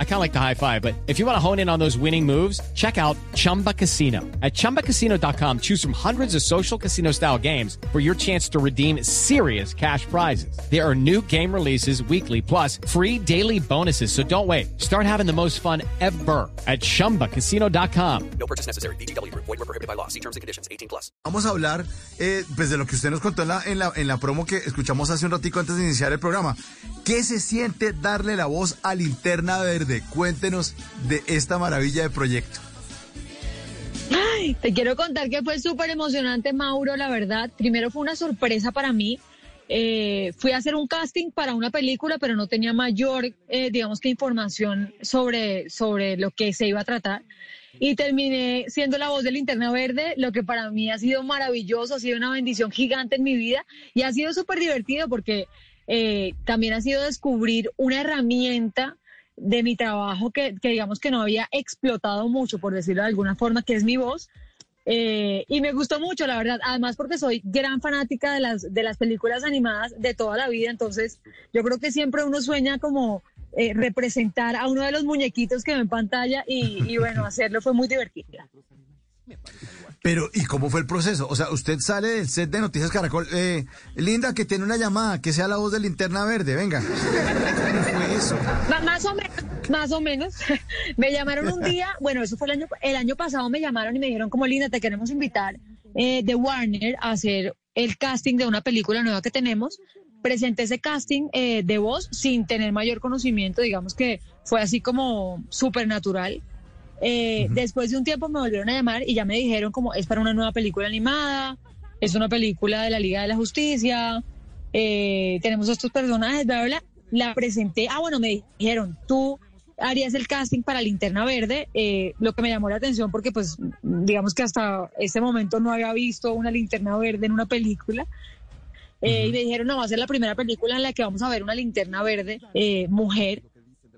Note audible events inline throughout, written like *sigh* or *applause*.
I kind of like the high five, but if you want to hone in on those winning moves, check out Chumba Casino. At ChumbaCasino.com, choose from hundreds of social casino style games for your chance to redeem serious cash prizes. There are new game releases weekly, plus free daily bonuses. So don't wait. Start having the most fun ever at ChumbaCasino.com. No purchase necessary. BGW. Void were prohibited by law. See terms and conditions. 18 plus. Vamos a hablar eh, pues de lo que usted nos contó en la, en, la, en la promo que escuchamos hace un ratico antes de iniciar el programa. ¿Qué se siente darle la voz a Linterna Verde? Cuéntenos de esta maravilla de proyecto. Ay, te quiero contar que fue súper emocionante, Mauro, la verdad. Primero fue una sorpresa para mí. Eh, fui a hacer un casting para una película, pero no tenía mayor, eh, digamos que información sobre, sobre lo que se iba a tratar. Y terminé siendo la voz de Linterna Verde, lo que para mí ha sido maravilloso, ha sido una bendición gigante en mi vida y ha sido súper divertido porque eh, también ha sido descubrir una herramienta de mi trabajo que, digamos que no había explotado mucho, por decirlo de alguna forma, que es mi voz. Eh, y me gustó mucho, la verdad, además porque soy gran fanática de las, de las películas animadas de toda la vida, entonces yo creo que siempre uno sueña como eh, representar a uno de los muñequitos que ve en pantalla y, y bueno, hacerlo fue muy divertido. Pero, ¿y cómo fue el proceso? O sea, usted sale del set de Noticias Caracol. Eh, Linda, que tiene una llamada, que sea la voz de Linterna Verde, venga. ¿Cómo fue eso? más o menos, más o menos. *laughs* me llamaron un día, bueno, eso fue el año, el año pasado me llamaron y me dijeron como, Linda, te queremos invitar eh, de Warner a hacer el casting de una película nueva que tenemos. Presenté ese casting eh, de voz sin tener mayor conocimiento, digamos que fue así como súper natural. Eh, después de un tiempo me volvieron a llamar y ya me dijeron como es para una nueva película animada, es una película de la Liga de la Justicia, eh, tenemos estos personajes, bla, bla, La presenté, ah, bueno, me dijeron, tú harías el casting para Linterna Verde, eh, lo que me llamó la atención porque pues digamos que hasta ese momento no había visto una Linterna Verde en una película. Y me dijeron, no, va a ser la primera película en la que vamos a ver una linterna verde mujer.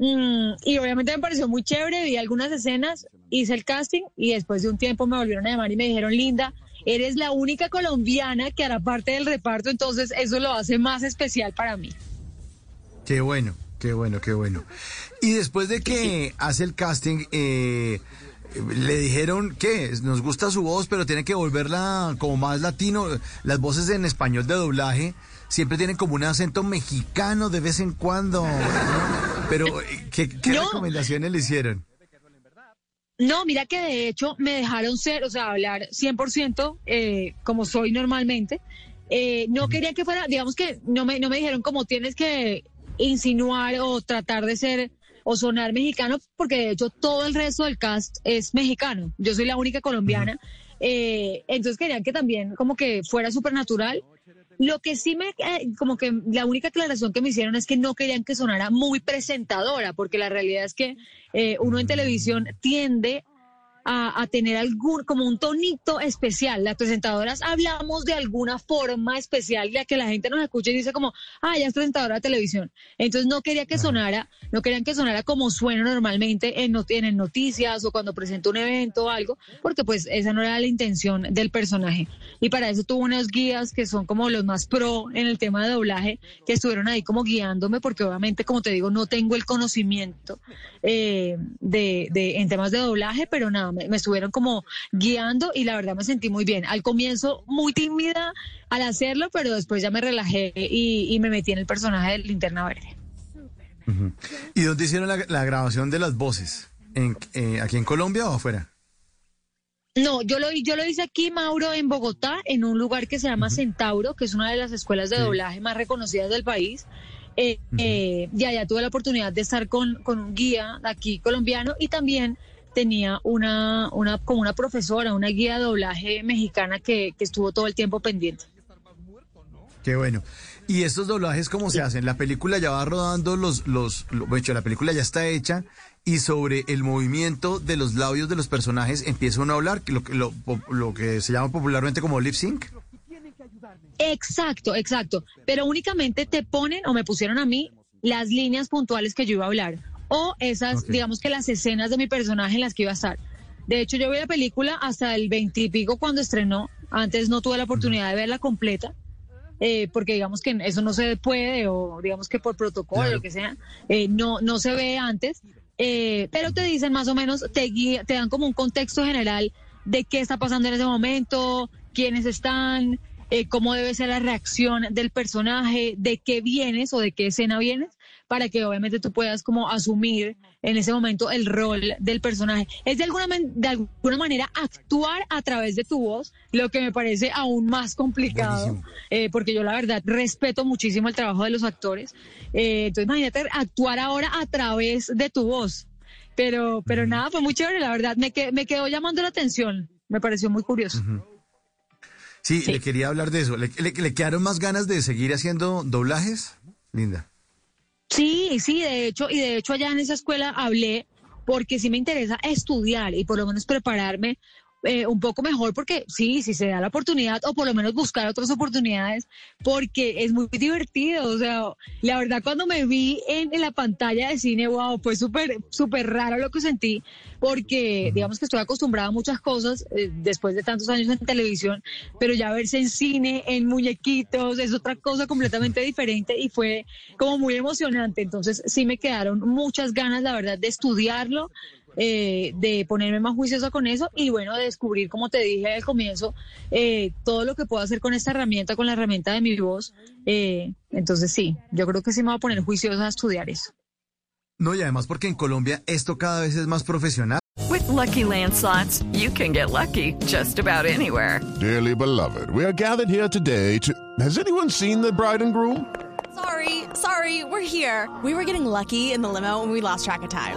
Mm, y obviamente me pareció muy chévere, vi algunas escenas, hice el casting y después de un tiempo me volvieron a llamar y me dijeron, Linda, eres la única colombiana que hará parte del reparto, entonces eso lo hace más especial para mí. Qué bueno, qué bueno, qué bueno. Y después de que hace el casting, eh, le dijeron que nos gusta su voz, pero tiene que volverla como más latino. Las voces en español de doblaje siempre tienen como un acento mexicano de vez en cuando. Pero, ¿qué, recomendaciones le hicieron? No, mira que de hecho me dejaron ser, o sea, hablar 100% eh, como soy normalmente. Eh, no querían que fuera, digamos que no me, no me dijeron como tienes que insinuar o tratar de ser o sonar mexicano, porque de hecho todo el resto del cast es mexicano. Yo soy la única colombiana. Eh, entonces querían que también como que fuera súper natural. Lo que sí me, eh, como que la única aclaración que me hicieron es que no querían que sonara muy presentadora, porque la realidad es que eh, uno en televisión tiende a, tener algún, como un tonito especial. Las presentadoras hablamos de alguna forma especial, ya que la gente nos escuche y dice como, ah, ya es presentadora de televisión. Entonces no quería que sonara, no querían que sonara como suena normalmente en, en noticias o cuando presenta un evento o algo, porque pues esa no era la intención del personaje. Y para eso tuvo unas guías que son como los más pro en el tema de doblaje, que estuvieron ahí como guiándome, porque obviamente, como te digo, no tengo el conocimiento eh, de, de, en temas de doblaje, pero nada, me, estuvieron como guiando y la verdad me sentí muy bien. Al comienzo muy tímida al hacerlo, pero después ya me relajé y, me metí en el personaje de Linterna Verde. ¿Y dónde hicieron la, grabación de las voces? ¿En, eh, ¿Aquí en Colombia o afuera? No, yo lo, yo lo hice aquí, Mauro, en Bogotá, en un lugar que se llama Centauro, que es una de las escuelas de doblaje más reconocidas del país. Eh, eh, y allá tuve la oportunidad de estar con, con un guía aquí colombiano y también tenía una, una, como una profesora, una guía de doblaje mexicana que, estuvo todo el tiempo pendiente. Qué bueno. ¿Y estos doblajes cómo se hacen? La película ya va rodando los, los, bueno, la película ya está hecha y sobre el movimiento de los labios de los personajes empieza uno a hablar, lo, lo, lo que se llama popularmente como lip sync. Exacto, exacto. Pero únicamente te ponen o me pusieron a mí las líneas puntuales que yo iba a hablar o esas, digamos que las escenas de mi personaje en las que iba a estar. De hecho, yo vi la película hasta el veintipico cuando estrenó Antes no tuve la oportunidad de verla completa. eh, porque digamos que eso no se puede o digamos que por protocolo Claro. lo que sea eh, no no se ve antes eh, pero te dicen más o menos te guía- te dan como un contexto general de qué está pasando en ese momento quiénes están eh, cómo debe ser la reacción del personaje de qué vienes o de qué escena vienes para que obviamente tú puedas como asumir en ese momento el rol del personaje. Es de alguna, de alguna manera actuar a través de tu voz, lo que me parece aún más complicado, eh, porque yo la verdad respeto muchísimo el trabajo de los actores. Eh, entonces imagínate actuar ahora a través de tu voz. Pero, pero nada, fue muy chévere, la verdad, me, que- me quedó llamando la atención, me pareció muy curioso. Sí, Sí. le quería hablar de eso. ¿Le, le- le quedaron más ganas de seguir haciendo doblajes? Linda. Sí, sí, de hecho, y de hecho allá en esa escuela hablé porque sí me interesa estudiar y por lo menos prepararme eh, un poco mejor porque sí, si se da la oportunidad o por lo menos buscar otras oportunidades porque es muy divertido, o sea, la verdad cuando me vi en, en la pantalla de cine, wow, fue súper, súper raro lo que sentí porque digamos que estoy acostumbrada a muchas cosas eh, después de tantos años en televisión, pero ya verse en cine, en muñequitos, es otra cosa completamente diferente y fue como muy emocionante. Entonces sí me quedaron muchas ganas, la verdad, de estudiarlo, eh, de ponerme más juiciosa con eso y bueno, de descubrir, como te dije al comienzo, eh, todo lo que puedo hacer con esta herramienta, con la herramienta de mi voz. Eh, entonces sí, yo creo que sí me voy a poner juiciosa a estudiar eso. No, y además porque en Colombia esto cada vez es más profesional. With Lucky Land slots, you can get lucky just about anywhere. Dearly beloved, we are gathered here today to. Has anyone seen the bride and groom? Sorry, sorry, we're here. We were getting lucky in the limo and we lost track of time.